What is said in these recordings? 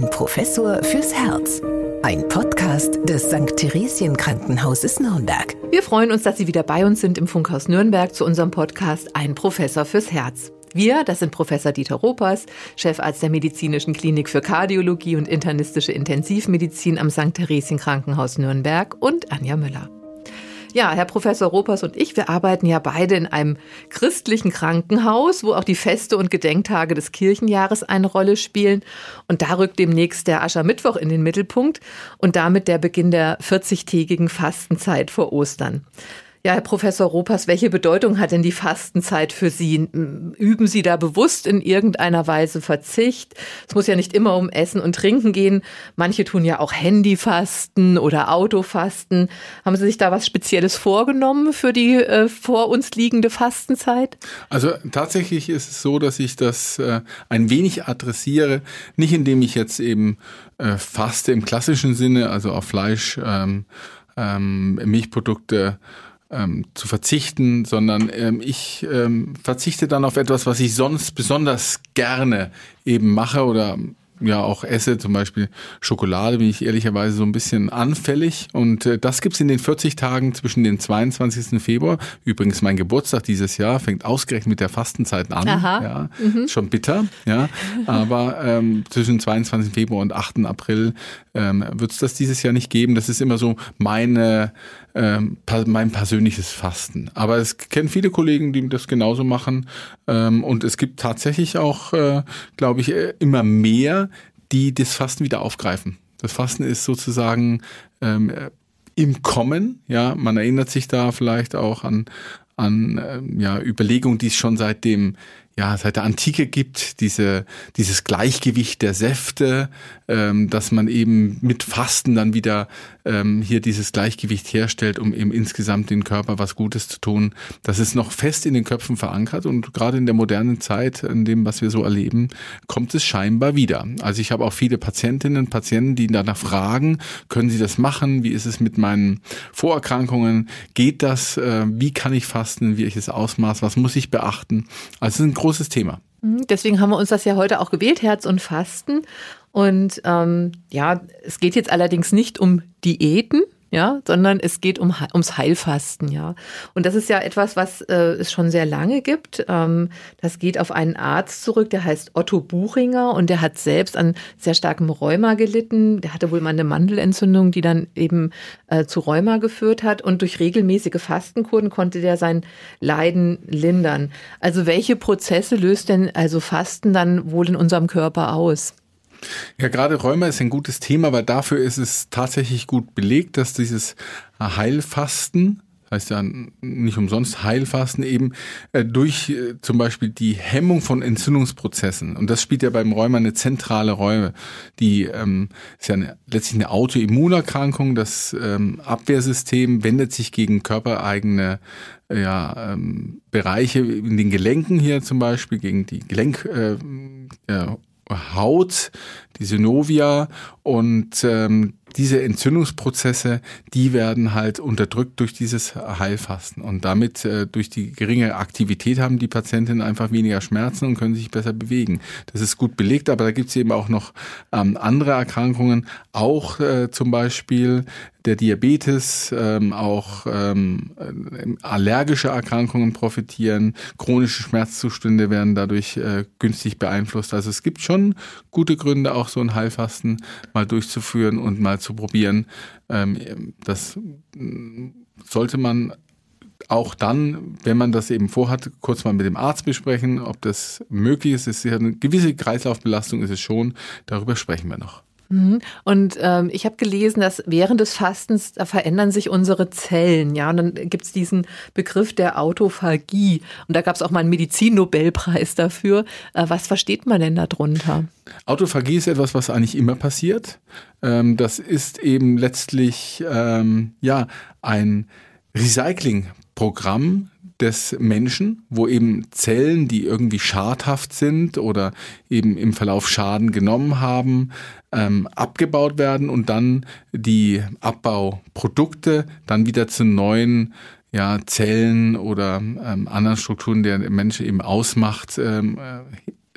Ein Professor fürs Herz. Ein Podcast des St. Theresien Krankenhauses Nürnberg. Wir freuen uns, dass Sie wieder bei uns sind im Funkhaus Nürnberg zu unserem Podcast Ein Professor fürs Herz. Wir, das sind Professor Dieter Ropers, Chefarzt der Medizinischen Klinik für Kardiologie und internistische Intensivmedizin am St. Theresien Krankenhaus Nürnberg und Anja Müller. Ja, Herr Professor Ropers und ich, wir arbeiten ja beide in einem christlichen Krankenhaus, wo auch die Feste und Gedenktage des Kirchenjahres eine Rolle spielen. Und da rückt demnächst der Aschermittwoch in den Mittelpunkt und damit der Beginn der 40-tägigen Fastenzeit vor Ostern. Ja, Herr Professor Ropas, welche Bedeutung hat denn die Fastenzeit für Sie? Üben Sie da bewusst in irgendeiner Weise Verzicht? Es muss ja nicht immer um Essen und Trinken gehen. Manche tun ja auch Handyfasten oder Autofasten. Haben Sie sich da was Spezielles vorgenommen für die äh, vor uns liegende Fastenzeit? Also tatsächlich ist es so, dass ich das äh, ein wenig adressiere, nicht indem ich jetzt eben äh, faste im klassischen Sinne, also auf Fleisch, ähm, ähm, Milchprodukte, ähm, zu verzichten, sondern ähm, ich ähm, verzichte dann auf etwas, was ich sonst besonders gerne eben mache oder ja auch esse, zum Beispiel Schokolade, bin ich ehrlicherweise so ein bisschen anfällig. Und äh, das gibt's in den 40 Tagen zwischen den 22. Februar. Übrigens, mein Geburtstag dieses Jahr fängt ausgerechnet mit der Fastenzeit an. Aha. Ja, mhm. Schon bitter, ja. Aber ähm, zwischen 22. Februar und 8. April ähm, wird es das dieses Jahr nicht geben. Das ist immer so meine ähm, mein persönliches Fasten. Aber es kennen viele Kollegen, die das genauso machen. Ähm, und es gibt tatsächlich auch, äh, glaube ich, äh, immer mehr, die das Fasten wieder aufgreifen. Das Fasten ist sozusagen ähm, im Kommen. Ja, man erinnert sich da vielleicht auch an an ähm, ja, Überlegungen, die es schon seit dem ja, seit der Antike gibt, diese, dieses Gleichgewicht der Säfte, ähm, dass man eben mit Fasten dann wieder ähm, hier dieses Gleichgewicht herstellt, um eben insgesamt den Körper was Gutes zu tun. Das ist noch fest in den Köpfen verankert und gerade in der modernen Zeit, in dem, was wir so erleben, kommt es scheinbar wieder. Also ich habe auch viele Patientinnen und Patienten, die danach fragen, können Sie das machen? Wie ist es mit meinen Vorerkrankungen? Geht das? Äh, wie kann ich fasten? Wie ich es Ausmaß? Was muss ich beachten? Also es ist ein großes Thema. Mhm, deswegen haben wir uns das ja heute auch gewählt, Herz und Fasten. Und ähm, ja, es geht jetzt allerdings nicht um Diäten, ja, sondern es geht um, ums Heilfasten, ja. Und das ist ja etwas, was äh, es schon sehr lange gibt. Ähm, das geht auf einen Arzt zurück, der heißt Otto Buchinger und der hat selbst an sehr starkem Rheuma gelitten. Der hatte wohl mal eine Mandelentzündung, die dann eben äh, zu Rheuma geführt hat und durch regelmäßige Fastenkuren konnte der sein Leiden lindern. Also welche Prozesse löst denn also Fasten dann wohl in unserem Körper aus? Ja, gerade Rheuma ist ein gutes Thema, weil dafür ist es tatsächlich gut belegt, dass dieses Heilfasten, heißt ja nicht umsonst Heilfasten eben äh, durch äh, zum Beispiel die Hemmung von Entzündungsprozessen und das spielt ja beim Rheuma eine zentrale Rolle. Die ähm, ist ja eine, letztlich eine Autoimmunerkrankung. Das ähm, Abwehrsystem wendet sich gegen körpereigene ja, ähm, Bereiche in den Gelenken hier zum Beispiel gegen die Gelenk äh, äh, Haut, die Synovia und ähm, diese Entzündungsprozesse, die werden halt unterdrückt durch dieses Heilfasten und damit äh, durch die geringe Aktivität haben die Patientinnen einfach weniger Schmerzen und können sich besser bewegen. Das ist gut belegt, aber da gibt es eben auch noch ähm, andere Erkrankungen, auch äh, zum Beispiel der Diabetes, ähm, auch ähm, allergische Erkrankungen profitieren, chronische Schmerzzustände werden dadurch äh, günstig beeinflusst. Also es gibt schon gute Gründe, auch so ein Heilfasten mal durchzuführen und mal zu probieren. Ähm, das sollte man auch dann, wenn man das eben vorhat, kurz mal mit dem Arzt besprechen, ob das möglich ist. Es ist ja eine gewisse Kreislaufbelastung ist es schon. Darüber sprechen wir noch. Mhm. Und ähm, ich habe gelesen, dass während des Fastens, da verändern sich unsere Zellen. Ja, und dann gibt's diesen Begriff der Autophagie. Und da gab's auch mal einen Medizinnobelpreis dafür. Äh, was versteht man denn darunter? Autophagie ist etwas, was eigentlich immer passiert. Ähm, das ist eben letztlich ähm, ja ein Recyclingprogramm des Menschen, wo eben Zellen, die irgendwie schadhaft sind oder eben im Verlauf Schaden genommen haben, ähm, abgebaut werden und dann die Abbauprodukte dann wieder zu neuen ja, Zellen oder ähm, anderen Strukturen, der der Mensch eben ausmacht, ähm,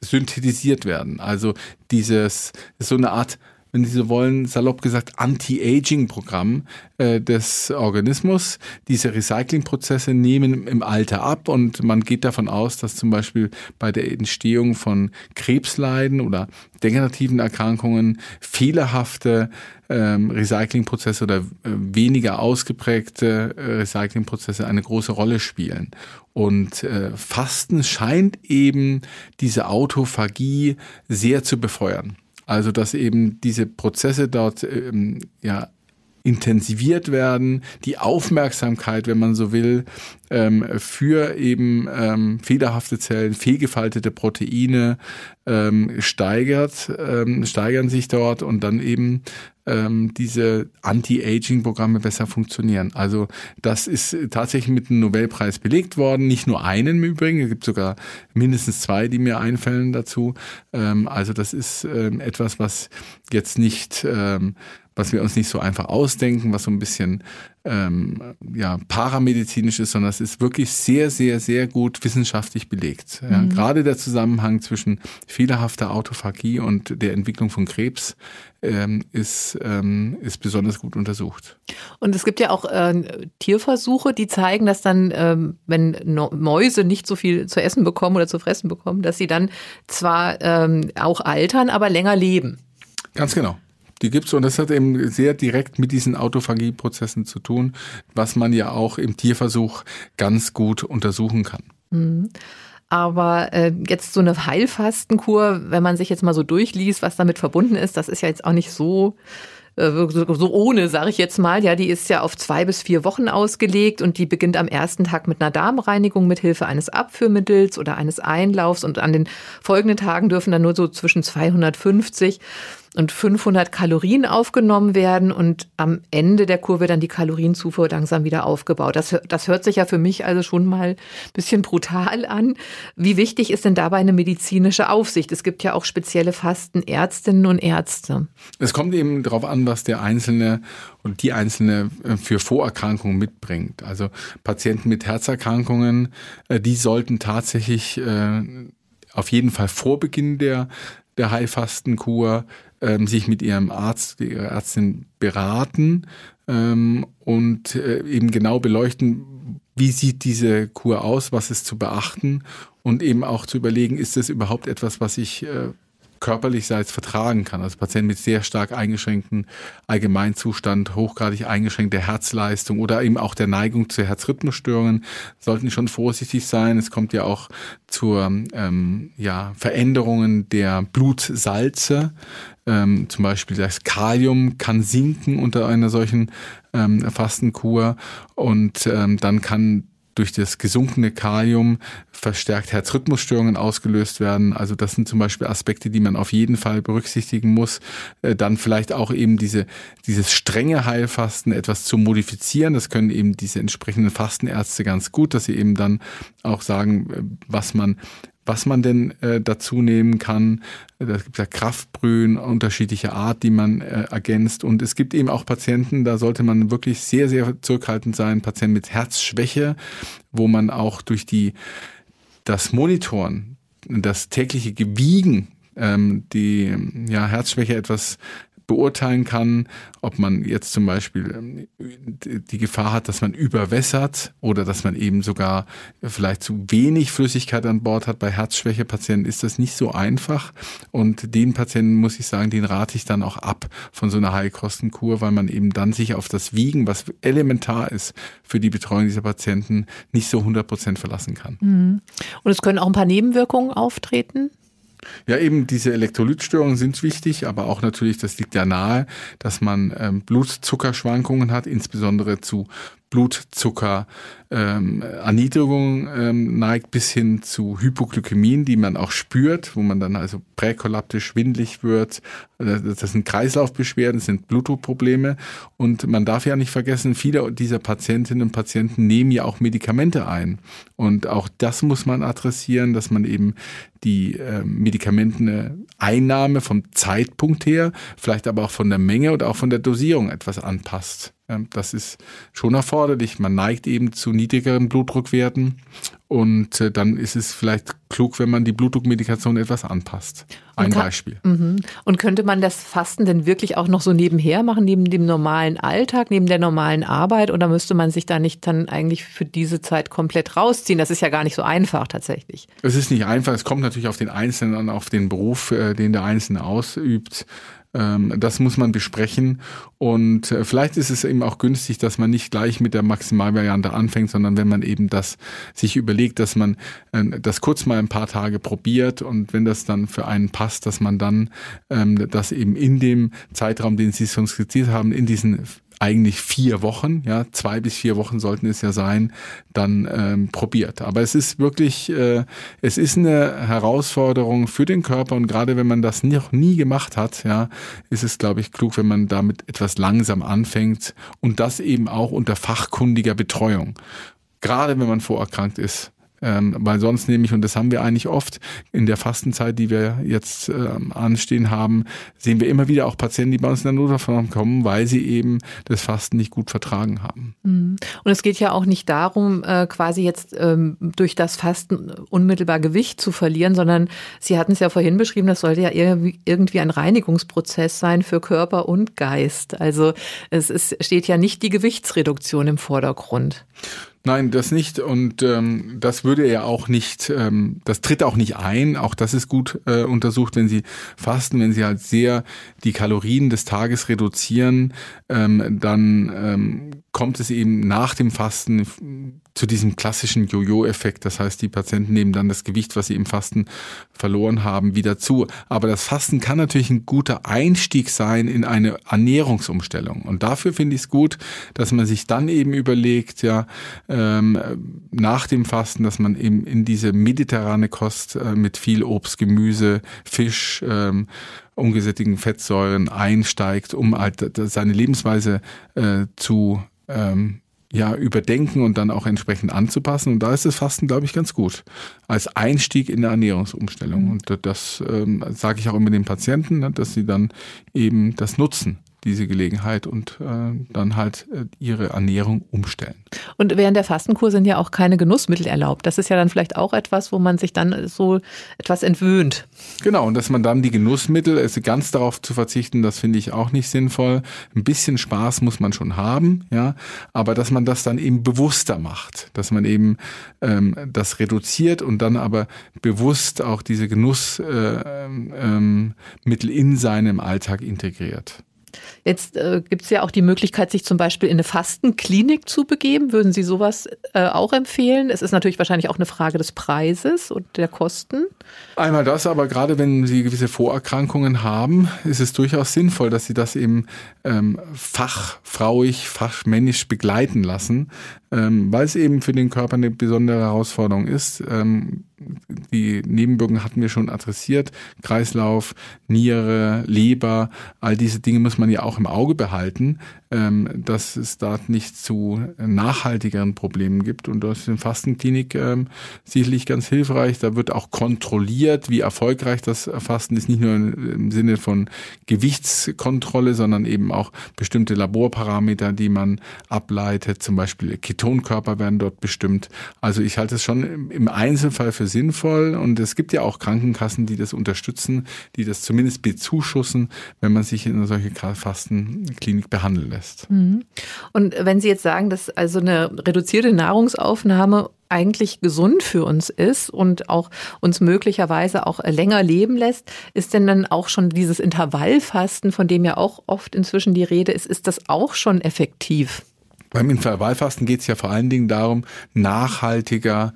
synthetisiert werden. Also dieses, so eine Art wenn Sie so wollen, salopp gesagt, Anti-Aging-Programm äh, des Organismus. Diese Recyclingprozesse nehmen im Alter ab und man geht davon aus, dass zum Beispiel bei der Entstehung von Krebsleiden oder degenerativen Erkrankungen fehlerhafte ähm, Recyclingprozesse oder äh, weniger ausgeprägte äh, Recyclingprozesse eine große Rolle spielen. Und äh, Fasten scheint eben diese Autophagie sehr zu befeuern. Also dass eben diese Prozesse dort ähm, ja intensiviert werden, die Aufmerksamkeit, wenn man so will, ähm, für eben ähm, fehlerhafte Zellen, fehlgefaltete Proteine ähm, steigert, ähm, steigern sich dort und dann eben ähm, diese Anti-Aging-Programme besser funktionieren. Also das ist tatsächlich mit einem Nobelpreis belegt worden, nicht nur einen im Übrigen, es gibt sogar mindestens zwei, die mir einfällen dazu. Ähm, also das ist ähm, etwas, was jetzt nicht ähm, was wir uns nicht so einfach ausdenken, was so ein bisschen ähm, ja, paramedizinisch ist, sondern es ist wirklich sehr, sehr, sehr gut wissenschaftlich belegt. Ja, mhm. Gerade der Zusammenhang zwischen fehlerhafter Autophagie und der Entwicklung von Krebs ähm, ist, ähm, ist besonders gut untersucht. Und es gibt ja auch äh, Tierversuche, die zeigen, dass dann, ähm, wenn no Mäuse nicht so viel zu essen bekommen oder zu fressen bekommen, dass sie dann zwar ähm, auch altern, aber länger leben. Ganz genau. Die gibt's und das hat eben sehr direkt mit diesen Autophagie-Prozessen zu tun, was man ja auch im Tierversuch ganz gut untersuchen kann. Mhm. Aber äh, jetzt so eine Heilfastenkur, wenn man sich jetzt mal so durchliest, was damit verbunden ist, das ist ja jetzt auch nicht so äh, so ohne, sage ich jetzt mal. Ja, die ist ja auf zwei bis vier Wochen ausgelegt und die beginnt am ersten Tag mit einer Darmreinigung mit Hilfe eines Abführmittels oder eines Einlaufs und an den folgenden Tagen dürfen dann nur so zwischen 250 und 500 Kalorien aufgenommen werden und am Ende der Kurve dann die Kalorienzufuhr langsam wieder aufgebaut. Das, das hört sich ja für mich also schon mal ein bisschen brutal an. Wie wichtig ist denn dabei eine medizinische Aufsicht? Es gibt ja auch spezielle Fastenärztinnen und Ärzte. Es kommt eben darauf an, was der Einzelne und die Einzelne äh, für Vorerkrankungen mitbringt. Also Patienten mit Herzerkrankungen, äh, die sollten tatsächlich äh, auf jeden Fall vor Beginn der der Heilfastenkur ähm, sich mit ihrem Arzt, ihrer Ärztin beraten ähm, und äh, eben genau beleuchten, wie sieht diese Kur aus, was ist zu beachten und eben auch zu überlegen, ist das überhaupt etwas, was ich äh, körperlichseits vertragen kann. Also Patienten mit sehr stark eingeschränkten Allgemeinzustand, hochgradig eingeschränkte Herzleistung oder eben auch der Neigung zu Herzrhythmusstörungen sollten schon vorsichtig sein. Es kommt ja auch zur ähm, ja, Veränderungen der Blutsalze. Ähm, zum Beispiel das Kalium kann sinken unter einer solchen ähm, Fastenkur und ähm, dann kann durch das gesunkene Kalium verstärkt Herzrhythmusstörungen ausgelöst werden. Also das sind zum Beispiel Aspekte, die man auf jeden Fall berücksichtigen muss. Äh, dann vielleicht auch eben diese, dieses strenge Heilfasten etwas zu modifizieren. Das können eben diese entsprechenden Fastenärzte ganz gut, dass sie eben dann auch sagen, äh, was man was man denn äh, dazu nehmen kann. Da gibt ja Kraftbrühen unterschiedlicher Art, die man äh, ergänzt. Und es gibt eben auch Patienten, da sollte man wirklich sehr, sehr zurückhaltend sein. Patienten mit Herzschwäche, wo man auch durch die, das Monitoren, das tägliche Gewiegen ähm, die ja, Herzschwäche etwas beurteilen kann, ob man jetzt zum Beispiel ähm, die Gefahr hat, dass man überwässert oder dass man eben sogar vielleicht zu wenig Flüssigkeit an Bord hat. Bei Herzschwächepatienten ist das nicht so einfach und den Patienten muss ich sagen, den rate ich dann auch ab von so einer Heilkostenkur, weil man eben dann sich auf das Wiegen, was elementar ist für die Betreuung dieser Patienten, nicht so 100 Prozent verlassen kann. Mhm. Und es können auch ein paar Nebenwirkungen auftreten? Ja, eben diese Elektrolytstörungen sind wichtig, aber auch natürlich, das liegt ja nahe, dass man ähm, Blutzuckerschwankungen hat, insbesondere zu Blutzucker ähm, Erniedrigung ähm, neigt bis hin zu Hypoglykämien, die man auch spürt, wo man dann also präkollaptisch schwindlig wird. Äh, das sind Kreislaufbeschwerden, das sind Blutdruckprobleme. Und man darf ja nicht vergessen, viele dieser Patientinnen und Patienten nehmen ja auch Medikamente ein. Und auch das muss man adressieren, dass man eben die äh, Medikamenteneinnahme vom Zeitpunkt her, vielleicht aber auch von der Menge und auch von der Dosierung etwas anpasst. Das ist schon erforderlich. Man neigt eben zu niedrigeren Blutdruckwerten Und äh, dann ist es vielleicht klug, wenn man die Blutdruckmedikation etwas anpasst. Ein kann, Beispiel. Mhm. Und könnte man das Fasten denn wirklich auch noch so nebenher machen, neben dem normalen Alltag, neben der normalen Arbeit? Oder müsste man sich da nicht dann eigentlich für diese Zeit komplett rausziehen? Das ist ja gar nicht so einfach tatsächlich. Es ist nicht einfach. Es kommt natürlich auf den Einzelnen an, auf den Beruf, äh, den der Einzelne ausübt. Ähm, das muss man besprechen. Und äh, vielleicht ist es eben auch günstig, dass man nicht gleich mit der Maximalvariante anfängt, sondern wenn man eben das sich überlegt, dass man äh, das kurz mal ein paar Tage probiert und wenn das dann für einen passt, dass man dann ähm, das eben in dem Zeitraum, den Sie schon skizziert haben, in diesen eigentlich vier Wochen, ja, zwei bis vier Wochen sollten es ja sein, dann ähm, probiert. Aber es ist wirklich, äh, es ist eine Herausforderung für den Körper und gerade wenn man das noch nie gemacht hat, ja, ist es, glaube ich, klug, wenn man damit etwas langsam anfängt und das eben auch unter fachkundiger Betreuung. Gerade wenn man vorerkrankt ist, ähm, weil sonst nämlich, und das haben wir eigentlich oft in der Fastenzeit, die wir jetzt ähm, anstehen haben, sehen wir immer wieder auch Patienten, die bei uns in der Notaufnahme kommen, weil sie eben das Fasten nicht gut vertragen haben. Mhm. Und es geht ja auch nicht darum, äh, quasi jetzt ähm, durch das Fasten unmittelbar Gewicht zu verlieren, sondern Sie hatten es ja vorhin beschrieben, das sollte ja irgendwie ein Reinigungsprozess sein für Körper und Geist. Also es ist, steht ja nicht die Gewichtsreduktion im Vordergrund. Nein, das nicht. Und ähm, das würde er auch nicht, ähm, das tritt auch nicht ein. Auch das ist gut äh, untersucht, wenn Sie fasten, wenn Sie halt sehr die Kalorien des Tages reduzieren, ähm, dann ähm, kommt es eben nach dem Fasten zu diesem klassischen Jojo-Effekt. Das heißt, die Patienten nehmen dann das Gewicht, was sie im Fasten verloren haben, wieder zu. Aber das Fasten kann natürlich ein guter Einstieg sein in eine Ernährungsumstellung. Und dafür finde ich es gut, dass man sich dann eben überlegt, ja, ähm, nach dem Fasten, dass man eben in diese mediterrane Kost äh, mit viel Obst, Gemüse, Fisch, ähm, ungesättigten Fettsäuren einsteigt, um halt seine Lebensweise äh, zu ähm, ja, überdenken und dann auch entsprechend anzupassen. Und da ist das Fasten, glaube ich, ganz gut. Als Einstieg in der Ernährungsumstellung. Mhm. Und das ähm, sage ich auch immer den Patienten, ne, dass sie dann eben das nutzen diese Gelegenheit und äh, dann halt äh, ihre Ernährung umstellen. Und während der Fastenkur sind ja auch keine Genussmittel erlaubt. Das ist ja dann vielleicht auch etwas, wo man sich dann so etwas entwöhnt. Genau, und dass man dann die Genussmittel, also ganz darauf zu verzichten, das finde ich auch nicht sinnvoll. Ein bisschen Spaß muss man schon haben, ja, aber dass man das dann eben bewusster macht, dass man eben ähm, das reduziert und dann aber bewusst auch diese Genussmittel äh, ähm, in seinem Alltag integriert. Jetzt äh, gibt es ja auch die Möglichkeit, sich zum Beispiel in eine Fastenklinik zu begeben. Würden Sie sowas äh, auch empfehlen? Es ist natürlich wahrscheinlich auch eine Frage des Preises und der Kosten. Einmal das, aber gerade wenn Sie gewisse Vorerkrankungen haben, ist es durchaus sinnvoll, dass Sie das eben ähm, fachfrauig, fachmännisch begleiten lassen, ähm, weil es eben für den Körper eine besondere Herausforderung ist. Ähm, die Nebenwirkungen hatten wir schon adressiert. Kreislauf, Niere, Leber, all diese Dinge muss man ja auch im Auge behalten, dass es da nicht zu nachhaltigeren Problemen gibt. Und das ist in Fastenklinik ähm, sicherlich ganz hilfreich. Da wird auch kontrolliert, wie erfolgreich das Fasten ist, nicht nur im Sinne von Gewichtskontrolle, sondern eben auch bestimmte Laborparameter, die man ableitet. Zum Beispiel Ketonkörper werden dort bestimmt. Also ich halte es schon im Einzelfall für sinnvoll und es gibt ja auch Krankenkassen, die das unterstützen, die das zumindest bezuschussen, wenn man sich in eine solche Fastenklinik behandeln lässt. Mhm. Und wenn Sie jetzt sagen, dass also eine reduzierte Nahrungsaufnahme eigentlich gesund für uns ist und auch uns möglicherweise auch länger leben lässt, ist denn dann auch schon dieses Intervallfasten, von dem ja auch oft inzwischen die Rede ist, ist das auch schon effektiv? Beim Intervallfasten geht es ja vor allen Dingen darum, nachhaltiger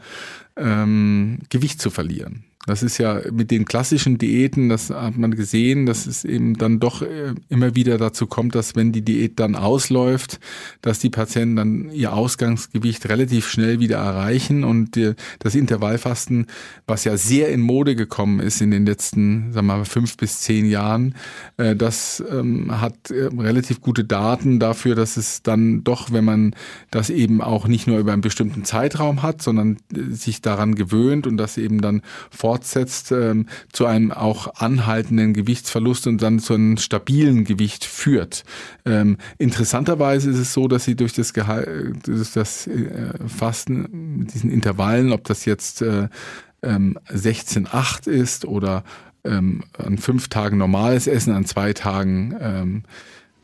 ähm, Gewicht zu verlieren. Das ist ja mit den klassischen Diäten, das hat man gesehen, dass es eben dann doch äh, immer wieder dazu kommt, dass wenn die Diät dann ausläuft, dass die Patienten dann ihr Ausgangsgewicht relativ schnell wieder erreichen. Und das Intervallfasten, was ja sehr in Mode gekommen ist in den letzten, sagen wir mal, fünf bis zehn Jahren, äh, das ähm, hat äh, relativ gute Daten dafür, dass es dann doch, wenn man das eben auch nicht nur über einen bestimmten Zeitraum hat, sondern sich daran gewöhnt und das eben dann fort fortsetzt, ähm, zu einem auch anhaltenden Gewichtsverlust und dann zu einem stabilen Gewicht führt. Ähm, interessanterweise ist es so, dass sie durch das, Geha durch das äh, Fasten mit diesen Intervallen, ob das jetzt äh, ähm, 16,8 ist oder ähm, an fünf Tagen normales Essen, an zwei Tagen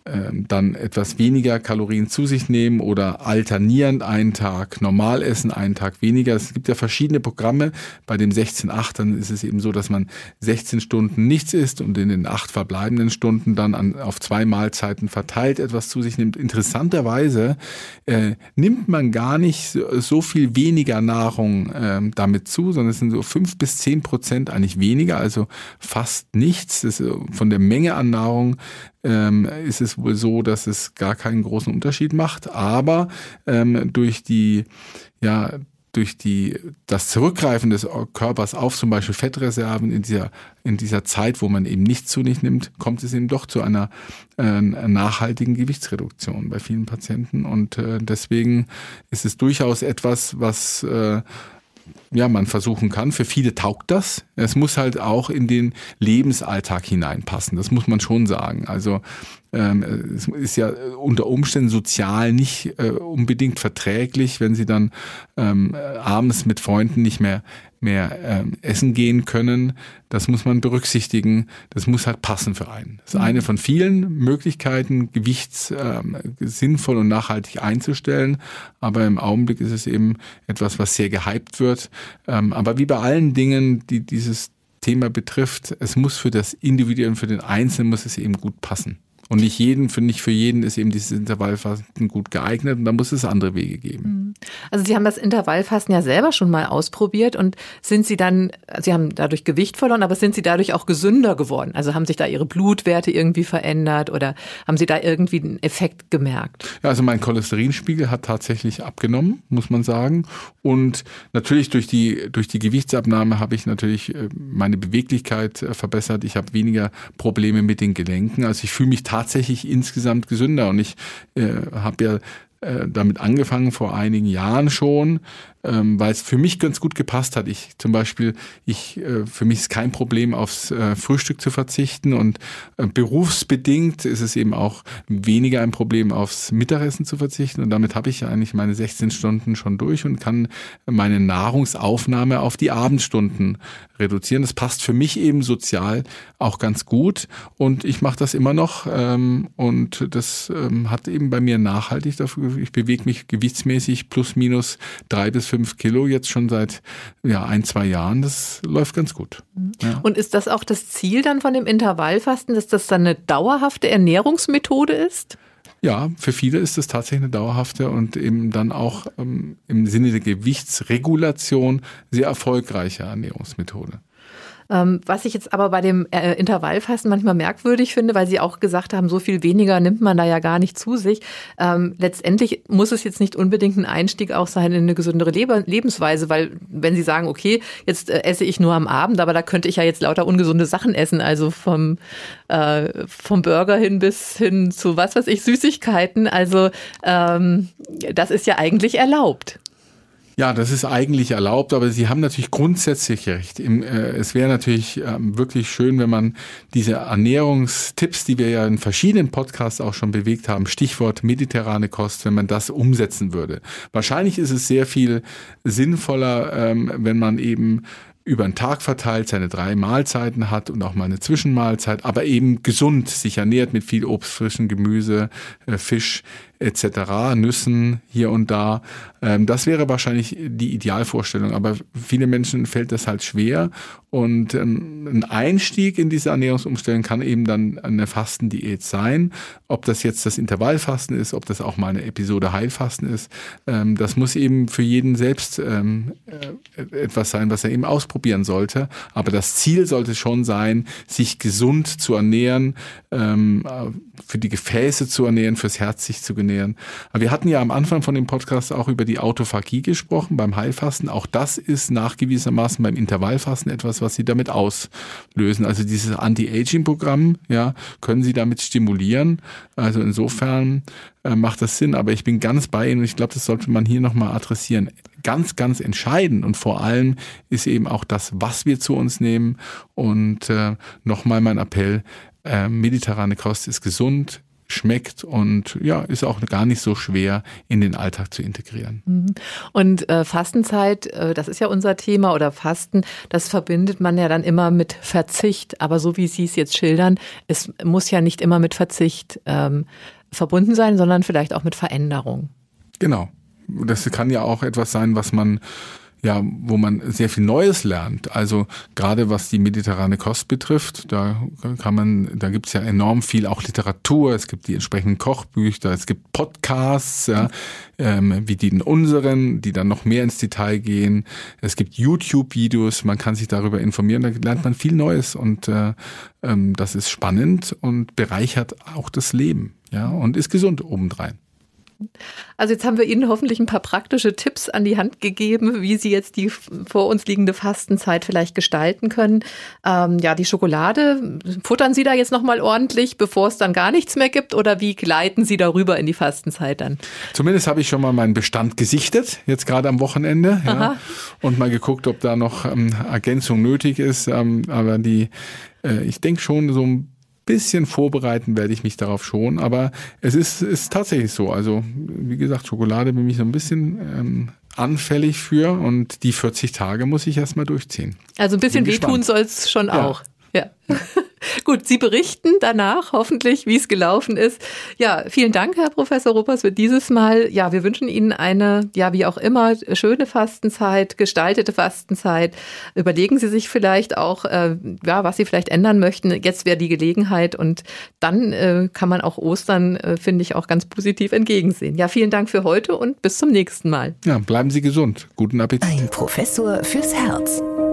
ähm, dann etwas weniger Kalorien zu sich nehmen oder alternierend einen Tag normal essen, einen Tag weniger. Es gibt ja verschiedene Programme. Bei dem 16-8 dann ist es eben so, dass man 16 Stunden nichts isst und in den acht verbleibenden Stunden dann an, auf zwei Mahlzeiten verteilt etwas zu sich nimmt. Interessanterweise äh, nimmt man gar nicht so, so viel weniger Nahrung äh, damit zu, sondern es sind so fünf bis zehn Prozent eigentlich weniger, also fast nichts. Das, von der Menge an Nahrung ähm, ist es wohl so, dass es gar keinen großen Unterschied macht. Aber ähm, durch die, ja, durch die, das Zurückgreifen des Körpers auf zum Beispiel Fettreserven in dieser, in dieser Zeit, wo man eben nichts zu sich nimmt, kommt es eben doch zu einer äh, nachhaltigen Gewichtsreduktion bei vielen Patienten. Und äh, deswegen ist es durchaus etwas, was äh, ja, man versuchen kann. Für viele taugt das. Es muss halt auch in den Lebensalltag hineinpassen. Das muss man schon sagen. Also ähm, es ist ja unter Umständen sozial nicht äh, unbedingt verträglich, wenn sie dann ähm, abends mit Freunden nicht mehr mehr ähm, essen gehen können. Das muss man berücksichtigen. Das muss halt passen für einen. Das ist eine von vielen Möglichkeiten, Gewicht ähm, sinnvoll und nachhaltig einzustellen. Aber im Augenblick ist es eben etwas, was sehr gehypt wird. Ähm, aber wie bei allen Dingen, die dieses Thema betrifft, es muss für das Individuum, für den Einzelnen muss es eben gut passen. Und nicht jeden, für nicht für jeden ist eben dieses Intervallfasten gut geeignet und da muss es andere Wege geben. Mhm. Also Sie haben das Intervallfasten ja selber schon mal ausprobiert und sind Sie dann, Sie haben dadurch Gewicht verloren, aber sind Sie dadurch auch gesünder geworden? Also haben sich da Ihre Blutwerte irgendwie verändert oder haben Sie da irgendwie einen Effekt gemerkt? Ja, also mein Cholesterinspiegel hat tatsächlich abgenommen, muss man sagen. Und natürlich durch die, durch die Gewichtsabnahme habe ich natürlich äh, meine Beweglichkeit äh, verbessert. Ich habe weniger Probleme mit den Gelenken. Also ich fühle mich tatsächlich insgesamt gesünder. Und ich äh, habe ja äh, damit angefangen vor einigen Jahren schon, ähm, weil es für mich ganz gut gepasst hat. Ich zum Beispiel, ich äh, für mich ist kein Problem aufs äh, Frühstück zu verzichten und äh, berufsbedingt ist es eben auch weniger ein Problem aufs Mittagessen zu verzichten und damit habe ich eigentlich meine 16 Stunden schon durch und kann meine Nahrungsaufnahme auf die Abendstunden reduzieren. Das passt für mich eben sozial auch ganz gut und ich mache das immer noch ähm, und das ähm, hat eben bei mir nachhaltig dafür. Ich bewege mich gewichtsmäßig plus minus drei bis fünf Kilo jetzt schon seit ja, ein, zwei Jahren. Das läuft ganz gut. Ja. Und ist das auch das Ziel dann von dem Intervallfasten, dass das dann eine dauerhafte Ernährungsmethode ist? Ja, für viele ist es tatsächlich eine dauerhafte und eben dann auch ähm, im Sinne der Gewichtsregulation sehr erfolgreiche Ernährungsmethode. Ähm, was ich jetzt aber bei dem äh, Intervallfasten manchmal merkwürdig finde, weil Sie auch gesagt haben, so viel weniger nimmt man da ja gar nicht zu sich. Ähm, letztendlich muss es jetzt nicht unbedingt ein Einstieg auch sein in eine gesündere Lebe Lebensweise, weil wenn Sie sagen, okay, jetzt äh, esse ich nur am Abend, aber da könnte ich ja jetzt lauter ungesunde Sachen essen, also vom, äh, vom Burger hin bis hin zu was weiß ich, Süßigkeiten. Also ähm, das ist ja eigentlich erlaubt. Ja, das ist eigentlich erlaubt, aber Sie haben natürlich grundsätzlich recht. Äh, es wäre natürlich ähm, wirklich schön, wenn man diese Ernährungstipps, die wir ja in verschiedenen Podcasts auch schon bewegt haben, Stichwort mediterrane Kost, wenn man das umsetzen würde. Wahrscheinlich ist es sehr viel sinnvoller, ähm, wenn man eben über den Tag verteilt seine drei Mahlzeiten hat und auch mal eine Zwischenmahlzeit, aber eben gesund sich ernährt mit viel Obst, frischen Gemüse, äh, Fisch etc., Nüssen hier und da. Ähm, das wäre wahrscheinlich die Idealvorstellung, aber viele Menschen fällt das halt schwer und ähm, ein Einstieg in diese Ernährungsumstellung kann eben dann eine Fastendiät sein. Ob das jetzt das Intervallfasten ist, ob das auch mal eine Episode Heilfasten ist, ähm, das muss eben für jeden selbst äh, etwas sein, was er eben ausprobieren sollte. Aber das Ziel sollte schon sein, sich gesund zu ernähren, für die Gefäße zu ernähren, fürs Herz sich zu ernähren ernähren. Aber wir hatten ja am Anfang von dem Podcast auch über die Autophagie gesprochen beim Heilfasten. Auch das ist nachgewiesenermaßen beim Intervallfasten etwas, was Sie damit auslösen. Also dieses Anti-Aging-Programm, ja, können Sie damit stimulieren. Also insofern äh, macht das Sinn. Aber ich bin ganz bei Ihnen und ich glaube, das sollte man hier nochmal adressieren. Ganz, ganz entscheidend und vor allem ist eben auch das, was wir zu uns nehmen. Und äh, nochmal mein Appell, äh, mediterrane Kost ist gesund, schmeckt und ja, ist auch gar nicht so schwer in den Alltag zu integrieren. Mhm. Und äh, Fastenzeit, äh, das ist ja unser Thema oder Fasten, das verbindet man ja dann immer mit Verzicht. Aber so wie Sie es jetzt schildern, es muss ja nicht immer mit Verzicht ähm, verbunden sein, sondern vielleicht auch mit Veränderung. Genau. Das kann ja auch etwas sein, was man ja, wo man sehr viel Neues lernt. Also gerade was die mediterrane Kost betrifft, da kann man, da gibt's ja enorm viel auch Literatur, es gibt die entsprechenden Kochbücher, es gibt Podcasts, ja, ähm, wie die in unseren, die dann noch mehr ins Detail gehen. Es gibt YouTube-Videos, man kann sich darüber informieren, da lernt man viel Neues und äh, ähm, das ist spannend und bereichert auch das Leben, ja, und ist gesund obendrein. Also jetzt haben wir Ihnen hoffentlich ein paar praktische Tipps an die Hand gegeben, wie Sie jetzt die vor uns liegende Fastenzeit vielleicht gestalten können. Ähm, ja, die Schokolade, futtern Sie da jetzt nochmal ordentlich, bevor es dann gar nichts mehr gibt oder wie gleiten Sie darüber in die Fastenzeit dann? Zumindest habe ich schon mal meinen Bestand gesichtet, jetzt gerade am Wochenende ja, und mal geguckt, ob da noch ähm, Ergänzung nötig ist. Ähm, aber die, äh, ich denke schon so ein bisschen vorbereiten werde ich mich darauf schon, aber es ist, ist tatsächlich so. Also, wie gesagt, Schokolade bin ich so ein bisschen ähm, anfällig für und die 40 Tage muss ich erstmal durchziehen. Also ein bisschen wehtun soll es schon ja. auch. Ja. Gut, Sie berichten danach hoffentlich, wie es gelaufen ist. Ja, vielen Dank, Herr Professor Ruppers, für dieses Mal. Ja, wir wünschen Ihnen eine, ja, wie auch immer, schöne Fastenzeit, gestaltete Fastenzeit. Überlegen Sie sich vielleicht auch, äh, ja, was Sie vielleicht ändern möchten. Jetzt wäre die Gelegenheit und dann äh, kann man auch Ostern, äh, finde ich, auch ganz positiv entgegensehen. Ja, vielen Dank für heute und bis zum nächsten Mal. Ja, bleiben Sie gesund. Guten Appetit. Ein Professor fürs Herz.